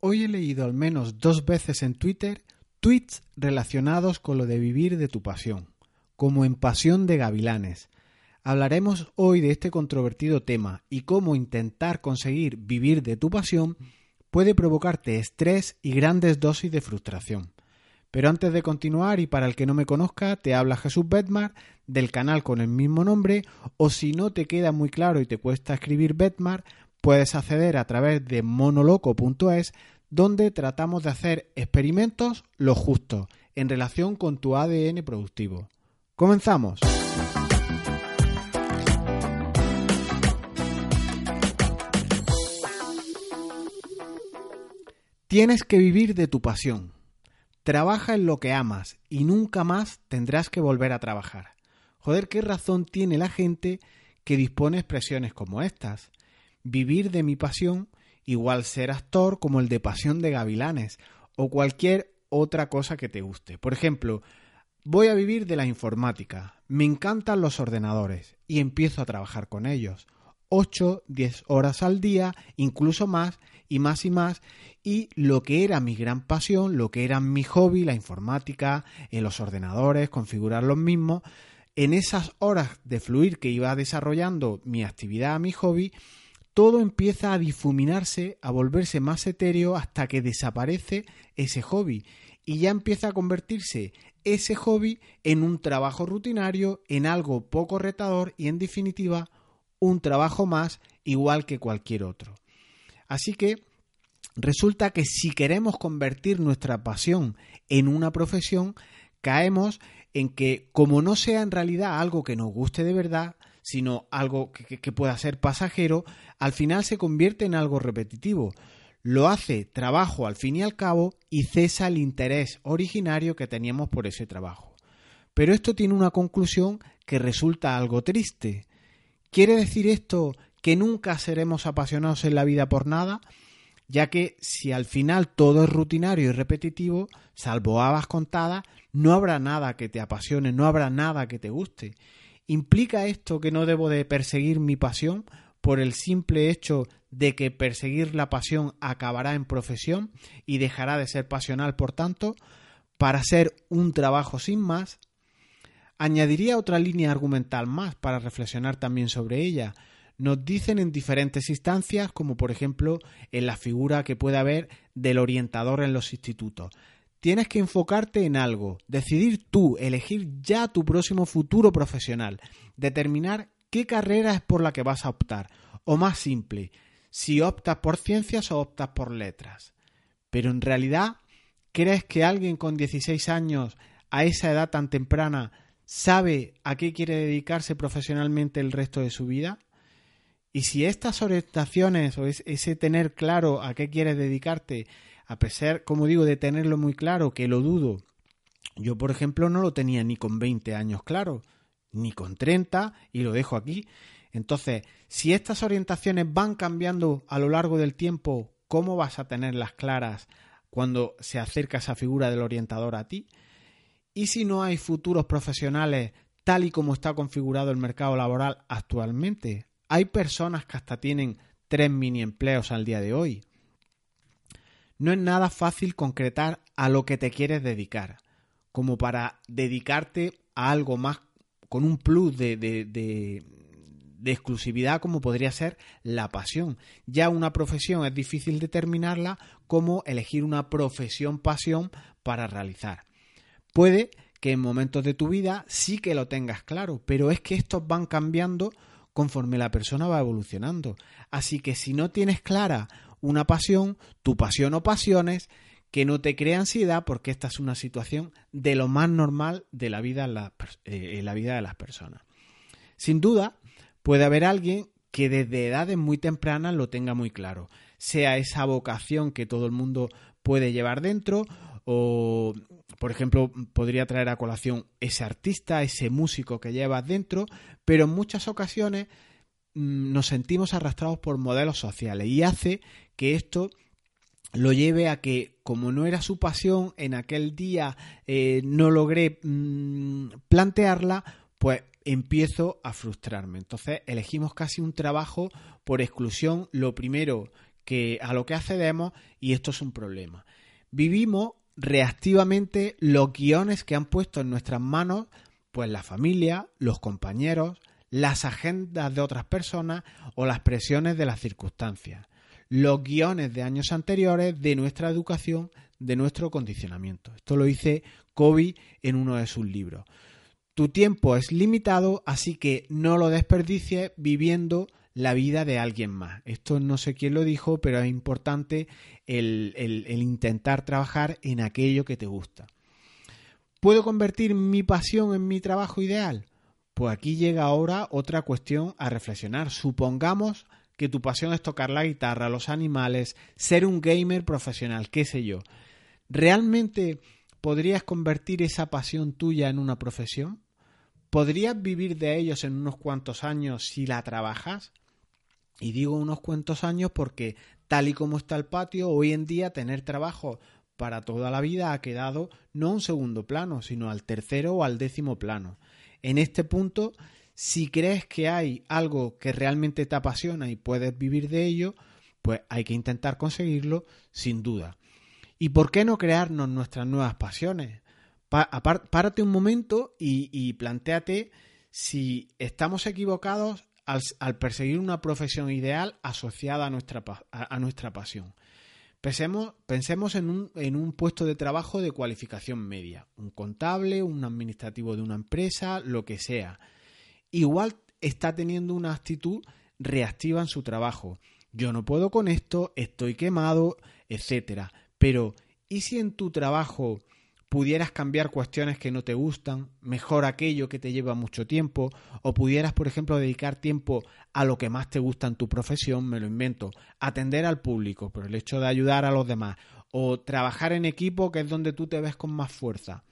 Hoy he leído al menos dos veces en Twitter tweets relacionados con lo de vivir de tu pasión, como en Pasión de Gavilanes. Hablaremos hoy de este controvertido tema y cómo intentar conseguir vivir de tu pasión puede provocarte estrés y grandes dosis de frustración. Pero antes de continuar, y para el que no me conozca, te habla Jesús Betmar del canal con el mismo nombre, o si no te queda muy claro y te cuesta escribir Betmar, puedes acceder a través de monoloco.es, donde tratamos de hacer experimentos lo justo en relación con tu ADN productivo. ¡Comenzamos! Tienes que vivir de tu pasión. Trabaja en lo que amas y nunca más tendrás que volver a trabajar. Joder, ¿qué razón tiene la gente que dispone expresiones como estas? Vivir de mi pasión igual ser actor como el de Pasión de Gavilanes o cualquier otra cosa que te guste. Por ejemplo, voy a vivir de la informática, me encantan los ordenadores y empiezo a trabajar con ellos. 8, 10 horas al día, incluso más, y más y más, y lo que era mi gran pasión, lo que era mi hobby, la informática, en los ordenadores, configurar los mismos, en esas horas de fluir que iba desarrollando mi actividad, mi hobby, todo empieza a difuminarse, a volverse más etéreo hasta que desaparece ese hobby y ya empieza a convertirse ese hobby en un trabajo rutinario, en algo poco retador y en definitiva un trabajo más igual que cualquier otro. Así que resulta que si queremos convertir nuestra pasión en una profesión, caemos en que como no sea en realidad algo que nos guste de verdad, sino algo que, pueda ser pasajero, al final se convierte en algo repetitivo. Lo hace trabajo al fin y al cabo y cesa el interés originario que teníamos por ese trabajo. Pero esto tiene una conclusión que resulta algo triste. ¿Quiere decir esto que nunca seremos apasionados en la vida por nada? Ya que si al final todo es rutinario y repetitivo, salvo habas contadas, no habrá nada que te apasione, no habrá nada que te guste. ¿Implica esto que no debo de perseguir mi pasión por el simple hecho de que perseguir la pasión acabará en profesión y dejará de ser pasional, por tanto, para ser un trabajo sin más? Añadiría otra línea argumental más para reflexionar también sobre ella. Nos dicen en diferentes instancias, como por ejemplo en la figura que puede haber del orientador en los institutos. Tienes que enfocarte en algo, decidir tú, elegir ya tu próximo futuro profesional, determinar qué carrera es por la que vas a optar, o más simple, si optas por ciencias o optas por letras. Pero en realidad, ¿crees que alguien con 16 años, a esa edad tan temprana, sabe a qué quiere dedicarse profesionalmente el resto de su vida? Y si estas orientaciones o ese tener claro a qué quieres dedicarte, a pesar, como digo, de tenerlo muy claro, que lo dudo, yo por ejemplo no lo tenía ni con 20 años claro, ni con 30, y lo dejo aquí. Entonces, si estas orientaciones van cambiando a lo largo del tiempo, ¿cómo vas a tenerlas claras cuando se acerca esa figura del orientador a ti? ¿Y si no hay futuros profesionales tal y como está configurado el mercado laboral actualmente? Hay personas que hasta tienen tres mini empleos al día de hoy. No es nada fácil concretar a lo que te quieres dedicar, como para dedicarte a algo más con un plus de, de, exclusividad como podría ser la pasión. Ya una profesión es difícil determinarla como elegir una profesión pasión para realizar. Puede que en momentos de tu vida sí que lo tengas claro, pero es que estos van cambiando conforme la persona va evolucionando. Así que si no tienes clara una pasión, tu pasión o pasiones, que no te crea ansiedad porque esta es una situación de lo más normal de la vida en la, eh, la vida de las personas. Sin duda, puede haber alguien que desde edades muy tempranas lo tenga muy claro, sea esa vocación que todo el mundo puede llevar dentro o por ejemplo, podría traer a colación ese artista, ese músico que llevas dentro, pero en muchas ocasiones nos sentimos arrastrados por modelos sociales y hace que esto lo lleve a que, como no era su pasión, en aquel día eh, no logré mm, plantearla, pues empiezo a frustrarme. Entonces elegimos casi un trabajo por exclusión. Lo primero que, a lo que accedemos y esto es un problema. Vivimos reactivamente los guiones que han puesto en nuestras manos pues la familia, los compañeros, las agendas de otras personas o las presiones de las circunstancias, los guiones de años anteriores de nuestra educación, de nuestro condicionamiento. Esto lo dice Kobe en uno de sus libros. Tu tiempo es limitado, así que no lo desperdicies viviendo la vida de alguien más. Esto no sé quién lo dijo, pero es importante el, el intentar trabajar en aquello que te gusta. ¿Puedo convertir mi pasión en mi trabajo ideal? Pues aquí llega ahora otra cuestión a reflexionar. Supongamos que tu pasión es tocar la guitarra, los animales, ser un gamer profesional, qué sé yo. ¿Realmente podrías convertir esa pasión tuya en una profesión? ¿Podrías vivir de ellos en unos cuantos años si la trabajas? Y digo unos cuantos años porque tal y como está el patio, hoy en día tener trabajo para toda la vida ha quedado no un segundo plano, sino al tercero o al décimo plano. En este punto, si crees que hay algo que realmente te apasiona y puedes vivir de ello, pues hay que intentar conseguirlo sin duda. ¿Y por qué no crearnos nuestras nuevas pasiones? párate un momento y, planteate si estamos equivocados al, perseguir una profesión ideal asociada a nuestra, a, nuestra pasión. Pensemos, en, un, en, un, puesto de trabajo de cualificación media, un contable, un administrativo de una empresa, lo que sea. Igual está teniendo una actitud reactiva en su trabajo. Yo no puedo con esto, estoy quemado, etcétera. Pero, ¿y si en tu trabajo pudieras cambiar cuestiones que no te gustan, mejor aquello que te lleva mucho tiempo, o pudieras, por ejemplo, dedicar tiempo a lo que más te gusta en tu profesión, me lo invento, atender al público por el hecho de ayudar a los demás, o trabajar en equipo, que es donde tú te ves con más fuerza.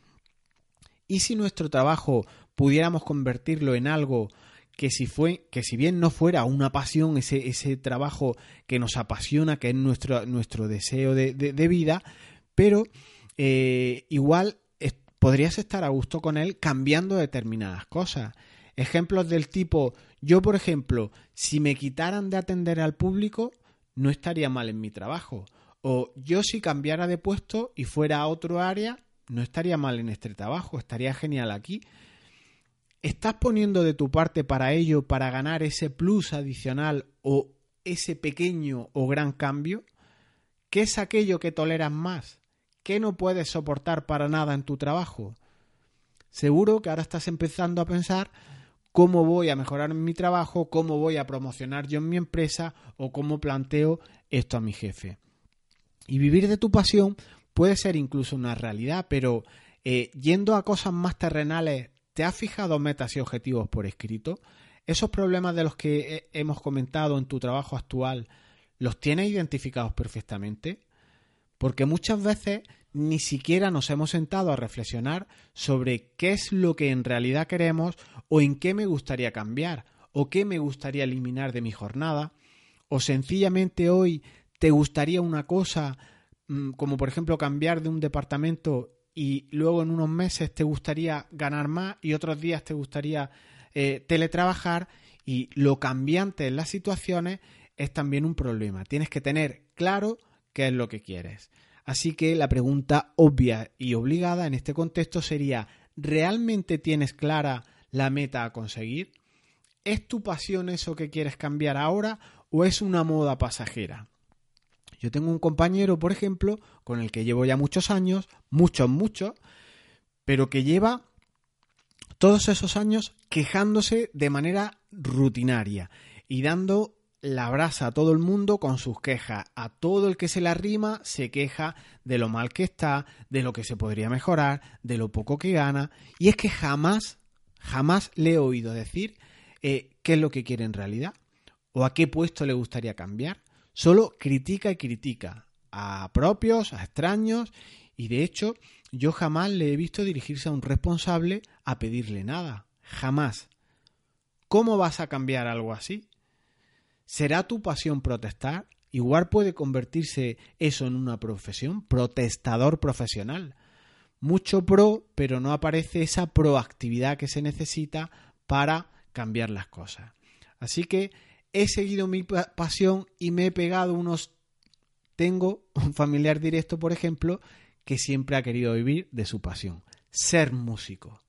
¿Y si nuestro trabajo pudiéramos convertirlo en algo que si fue, que si bien no fuera una pasión, ese, ese trabajo que nos apasiona, que es nuestro, nuestro deseo de, de vida, pero eh, igual podrías estar a gusto con él cambiando determinadas cosas. Ejemplos del tipo, yo por ejemplo, si me quitaran de atender al público, no estaría mal en mi trabajo. O yo si cambiara de puesto y fuera a otro área, no estaría mal en este trabajo, estaría genial aquí. ¿Estás poniendo de tu parte para ello, para ganar ese plus adicional o ese pequeño o gran cambio? ¿Qué es aquello que toleras más? ¿Qué no puedes soportar para nada en tu trabajo? Seguro que ahora estás empezando a pensar cómo voy a mejorar mi trabajo, cómo voy a promocionar yo en mi empresa o cómo planteo esto a mi jefe. Y vivir de tu pasión puede ser incluso una realidad, pero eh, yendo a cosas más terrenales, ¿te has fijado metas y objetivos por escrito? ¿Esos problemas de los que hemos comentado en tu trabajo actual, los tienes identificados perfectamente? Porque muchas veces ni siquiera nos hemos sentado a reflexionar sobre qué es lo que en realidad queremos o en qué me gustaría cambiar o qué me gustaría eliminar de mi jornada o sencillamente hoy te gustaría una cosa mm, como por ejemplo cambiar de un departamento y luego en unos meses te gustaría ganar más y otros días te gustaría eh, teletrabajar y lo cambiante en las situaciones es también un problema. Tienes que tener claro qué es lo que quieres. Así que la pregunta obvia y obligada en este contexto sería, ¿realmente tienes clara la meta a conseguir? ¿Es tu pasión eso que quieres cambiar ahora o es una moda pasajera? Yo tengo un compañero, por ejemplo, con el que llevo ya muchos años, muchos, muchos, pero que lleva todos esos años quejándose de manera rutinaria y dando la abraza a todo el mundo con sus quejas. A todo el que se la rima se queja de lo mal que está, de lo que se podría mejorar, de lo poco que gana. Y es que jamás, jamás le he oído decir eh, qué es lo que quiere en realidad o a qué puesto le gustaría cambiar. Solo critica y critica a propios, a extraños y de hecho yo jamás le he visto dirigirse a un responsable a pedirle nada. Jamás. ¿Cómo vas a cambiar algo así? ¿Será tu pasión protestar? Igual puede convertirse eso en una profesión, protestador profesional. Mucho pro, pero no aparece esa proactividad que se necesita para cambiar las cosas. Así que he seguido mi pasión y me he pegado unos tengo un familiar directo, por ejemplo, que siempre ha querido vivir de su pasión, ser músico.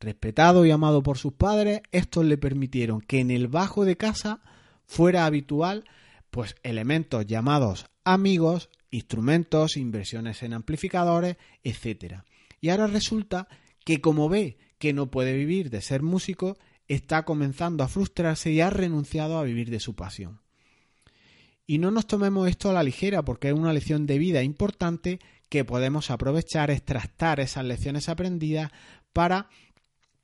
Respetado y amado por sus padres, estos le permitieron que en el bajo de casa fuera habitual pues elementos llamados amigos, instrumentos, inversiones en amplificadores, etc. Y ahora resulta que como ve que no puede vivir de ser músico, está comenzando a frustrarse y ha renunciado a vivir de su pasión. Y no nos tomemos esto a la ligera porque es una lección de vida importante que podemos aprovechar, extractar esas lecciones aprendidas para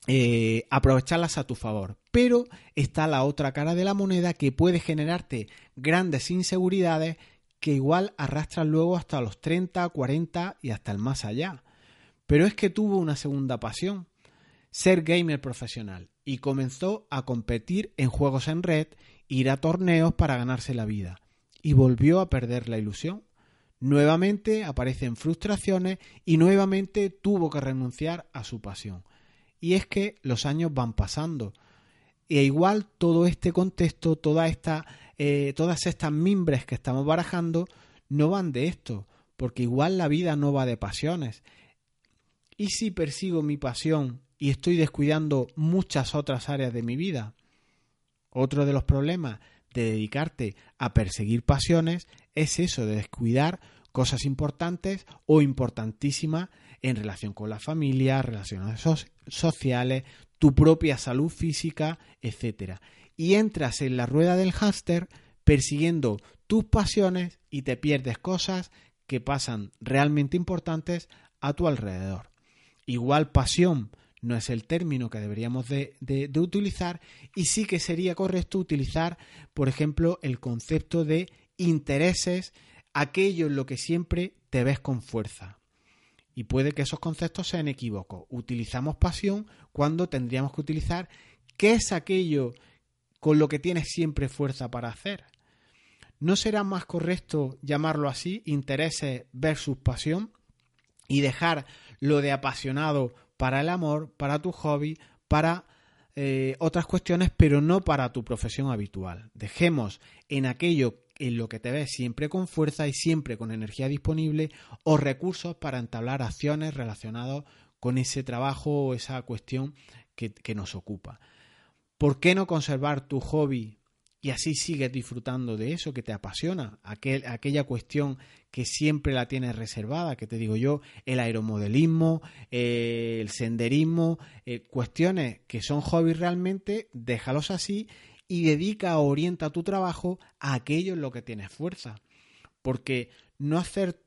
eh, aprovecharlas a tu favor. Pero está la otra cara de la moneda que puede generarte grandes inseguridades que igual arrastran luego hasta los 30, 40 y hasta el más allá. Pero es que tuvo una segunda pasión, ser gamer profesional, y comenzó a competir en juegos en red, ir a torneos para ganarse la vida, y volvió a perder la ilusión. Nuevamente aparecen frustraciones y nuevamente tuvo que renunciar a su pasión. Y es que los años van pasando. E igual todo este contexto, toda esta, eh, todas estas mimbres que estamos barajando, no van de esto, porque igual la vida no va de pasiones. ¿Y si persigo mi pasión y estoy descuidando muchas otras áreas de mi vida? Otro de los problemas de dedicarte a perseguir pasiones es eso, de descuidar cosas importantes o importantísimas en relación con la familia, relaciones sociales, tu propia salud física, etc. Y entras en la rueda del hámster persiguiendo tus pasiones y te pierdes cosas que pasan realmente importantes a tu alrededor. Igual pasión no es el término que deberíamos de, de, utilizar y sí que sería correcto utilizar, por ejemplo, el concepto de intereses, aquello en lo que siempre te ves con fuerza. Y puede que esos conceptos sean equívocos. Utilizamos pasión cuando tendríamos que utilizar qué es aquello con lo que tienes siempre fuerza para hacer. ¿No será más correcto llamarlo así, intereses versus pasión? Y dejar lo de apasionado para el amor, para tu hobby, para eh, otras cuestiones, pero no para tu profesión habitual. Dejemos en aquello en lo que te ves siempre con fuerza y siempre con energía disponible o recursos para entablar acciones relacionadas con ese trabajo o esa cuestión que, nos ocupa. ¿Por qué no conservar tu hobby y así sigues disfrutando de eso que te apasiona, aquella cuestión que siempre la tienes reservada, que te digo yo, el aeromodelismo, eh, el senderismo, eh, cuestiones que son hobbies realmente, déjalos así y dedica o orienta tu trabajo a aquello en lo que tienes fuerza. Porque no hacer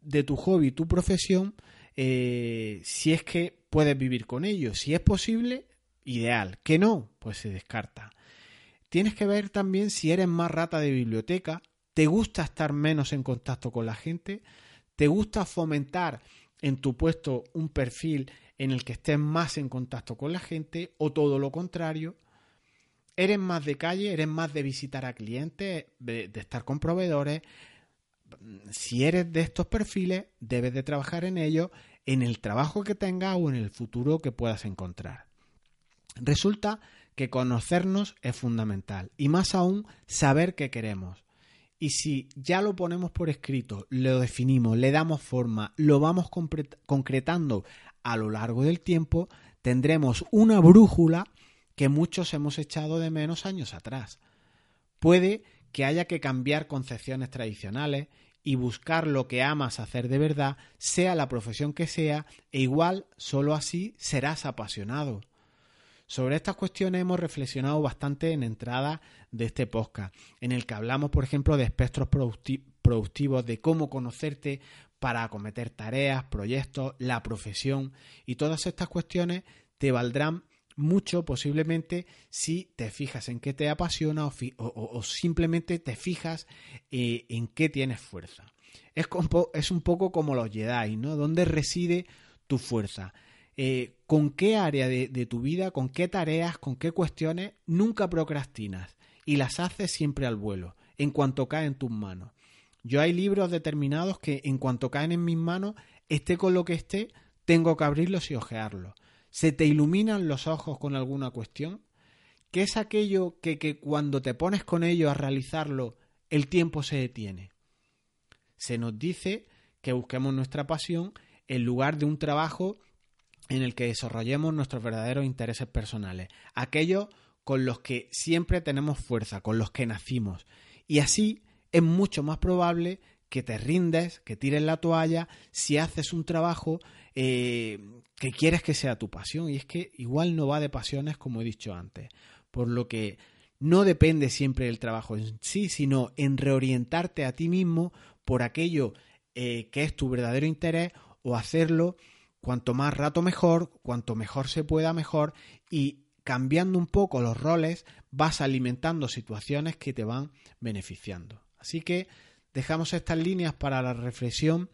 de tu hobby tu profesión, eh, si es que puedes vivir con ello, si es posible, ideal. Que no, pues se descarta. Tienes que ver también si eres más rata de biblioteca, te gusta estar menos en contacto con la gente, te gusta fomentar en tu puesto un perfil en el que estés más en contacto con la gente o todo lo contrario. ¿Eres más de calle? ¿Eres más de visitar a clientes? De, estar con proveedores? Si eres de estos perfiles, debes de trabajar en ellos en el trabajo que tengas o en el futuro que puedas encontrar. Resulta que conocernos es fundamental y más aún saber qué queremos. Y si ya lo ponemos por escrito, lo definimos, le damos forma, lo vamos concretando a lo largo del tiempo, tendremos una brújula que muchos hemos echado de menos años atrás. Puede que haya que cambiar concepciones tradicionales y buscar lo que amas hacer de verdad, sea la profesión que sea, e igual solo así serás apasionado. Sobre estas cuestiones hemos reflexionado bastante en entrada de este podcast, en el que hablamos, por ejemplo, de espectros productivos, de cómo conocerte para acometer tareas, proyectos, la profesión, y todas estas cuestiones te valdrán mucho posiblemente si te fijas en qué te apasiona o, simplemente te fijas eh, en qué tienes fuerza. Es, es, un poco como los Jedi, ¿no? ¿Dónde reside tu fuerza? Eh, ¿Con qué área de, de tu vida, con qué tareas, con qué cuestiones nunca procrastinas y las haces siempre al vuelo, en cuanto cae en tus manos? Yo hay libros determinados que en cuanto caen en mis manos, esté con lo que esté, tengo que abrirlos y ojearlos ¿Se te iluminan los ojos con alguna cuestión? ¿Qué es aquello que, que cuando te pones con ello a realizarlo, el tiempo se detiene? se nos dice que busquemos nuestra pasión en lugar de un trabajo en el que desarrollemos nuestros verdaderos intereses personales, aquellos con los que siempre tenemos fuerza, con los que nacimos. Y así es mucho más probable que te rindes, que tires la toalla, si haces un trabajo eh, que quieres que sea tu pasión. Y es que igual no va de pasiones, como he dicho antes. Por lo que no depende siempre del trabajo en sí, sino en reorientarte a ti mismo por aquello eh, que es tu verdadero interés o hacerlo cuanto más rato mejor, cuanto mejor se pueda mejor y cambiando un poco los roles vas alimentando situaciones que te van beneficiando. Así que dejamos estas líneas para la reflexión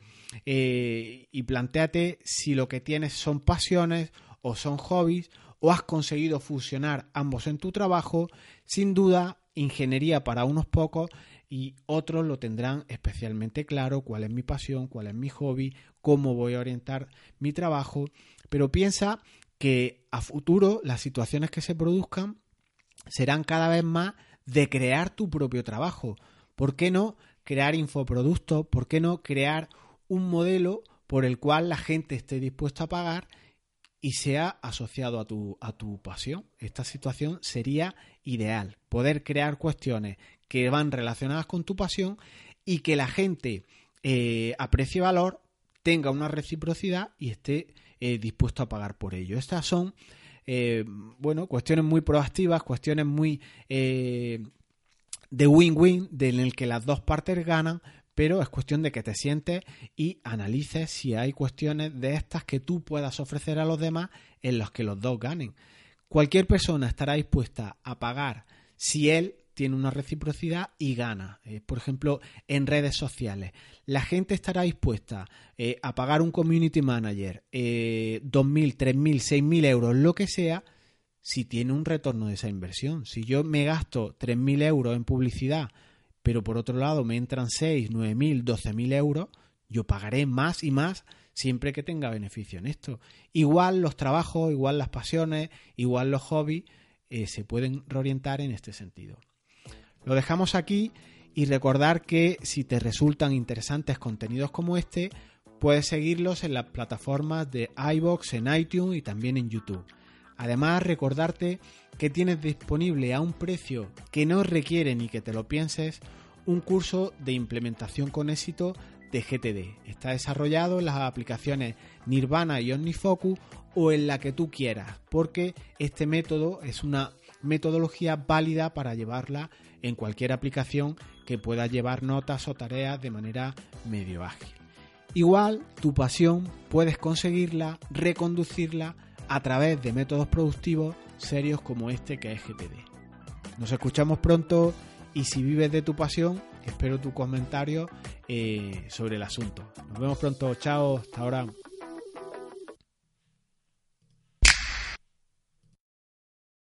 eh, y planteate si lo que tienes son pasiones o son hobbies o has conseguido fusionar ambos en tu trabajo, sin duda ingeniería para unos pocos y otros lo tendrán especialmente claro cuál es mi pasión, cuál es mi hobby, cómo voy a orientar mi trabajo, pero piensa que a futuro las situaciones que se produzcan serán cada vez más de crear tu propio trabajo. ¿Por qué no crear infoproductos? ¿Por qué no crear un modelo por el cual la gente esté dispuesta a pagar y sea asociado a tu, a tu pasión? Esta situación sería ideal. Poder crear cuestiones que van relacionadas con tu pasión y que la gente eh, aprecie valor, tenga una reciprocidad y esté eh, dispuesto a pagar por ello. Estas son, eh, bueno, cuestiones muy proactivas, cuestiones muy de win-win, en el que las dos partes ganan, pero es cuestión de que te sientes y analices si hay cuestiones de estas que tú puedas ofrecer a los demás en las que los dos ganen. Cualquier persona estará dispuesta a pagar si él tiene una reciprocidad y gana. Eh, por ejemplo, en redes sociales. La gente estará dispuesta eh, a pagar un community manager eh, 2.000, 3.000, 6.000 euros, lo que sea, si tiene un retorno de esa inversión. Si yo me gasto 3.000 euros en publicidad, pero por otro lado me entran 6, 9.000, 12.000 euros, yo pagaré más y más siempre que tenga beneficio en esto. Igual los trabajos, igual las pasiones, igual los hobbies eh, se pueden reorientar en este sentido. Lo dejamos aquí y recordar que si te resultan interesantes contenidos como este, puedes seguirlos en las plataformas de iBox, en iTunes y también en YouTube. Además, recordarte que tienes disponible a un precio que no requiere ni que te lo pienses un curso de implementación con éxito de GTD. Está desarrollado en las aplicaciones Nirvana y OmniFocus o en la que tú quieras, porque este método es una metodología válida para llevarla en cualquier aplicación que pueda llevar notas o tareas de manera medio ágil. Igual, tu pasión puedes conseguirla, reconducirla a través de métodos productivos serios como este que es GTD. Nos escuchamos pronto y si vives de tu pasión, espero tu comentario eh, sobre el asunto. Nos vemos pronto, chao, hasta ahora.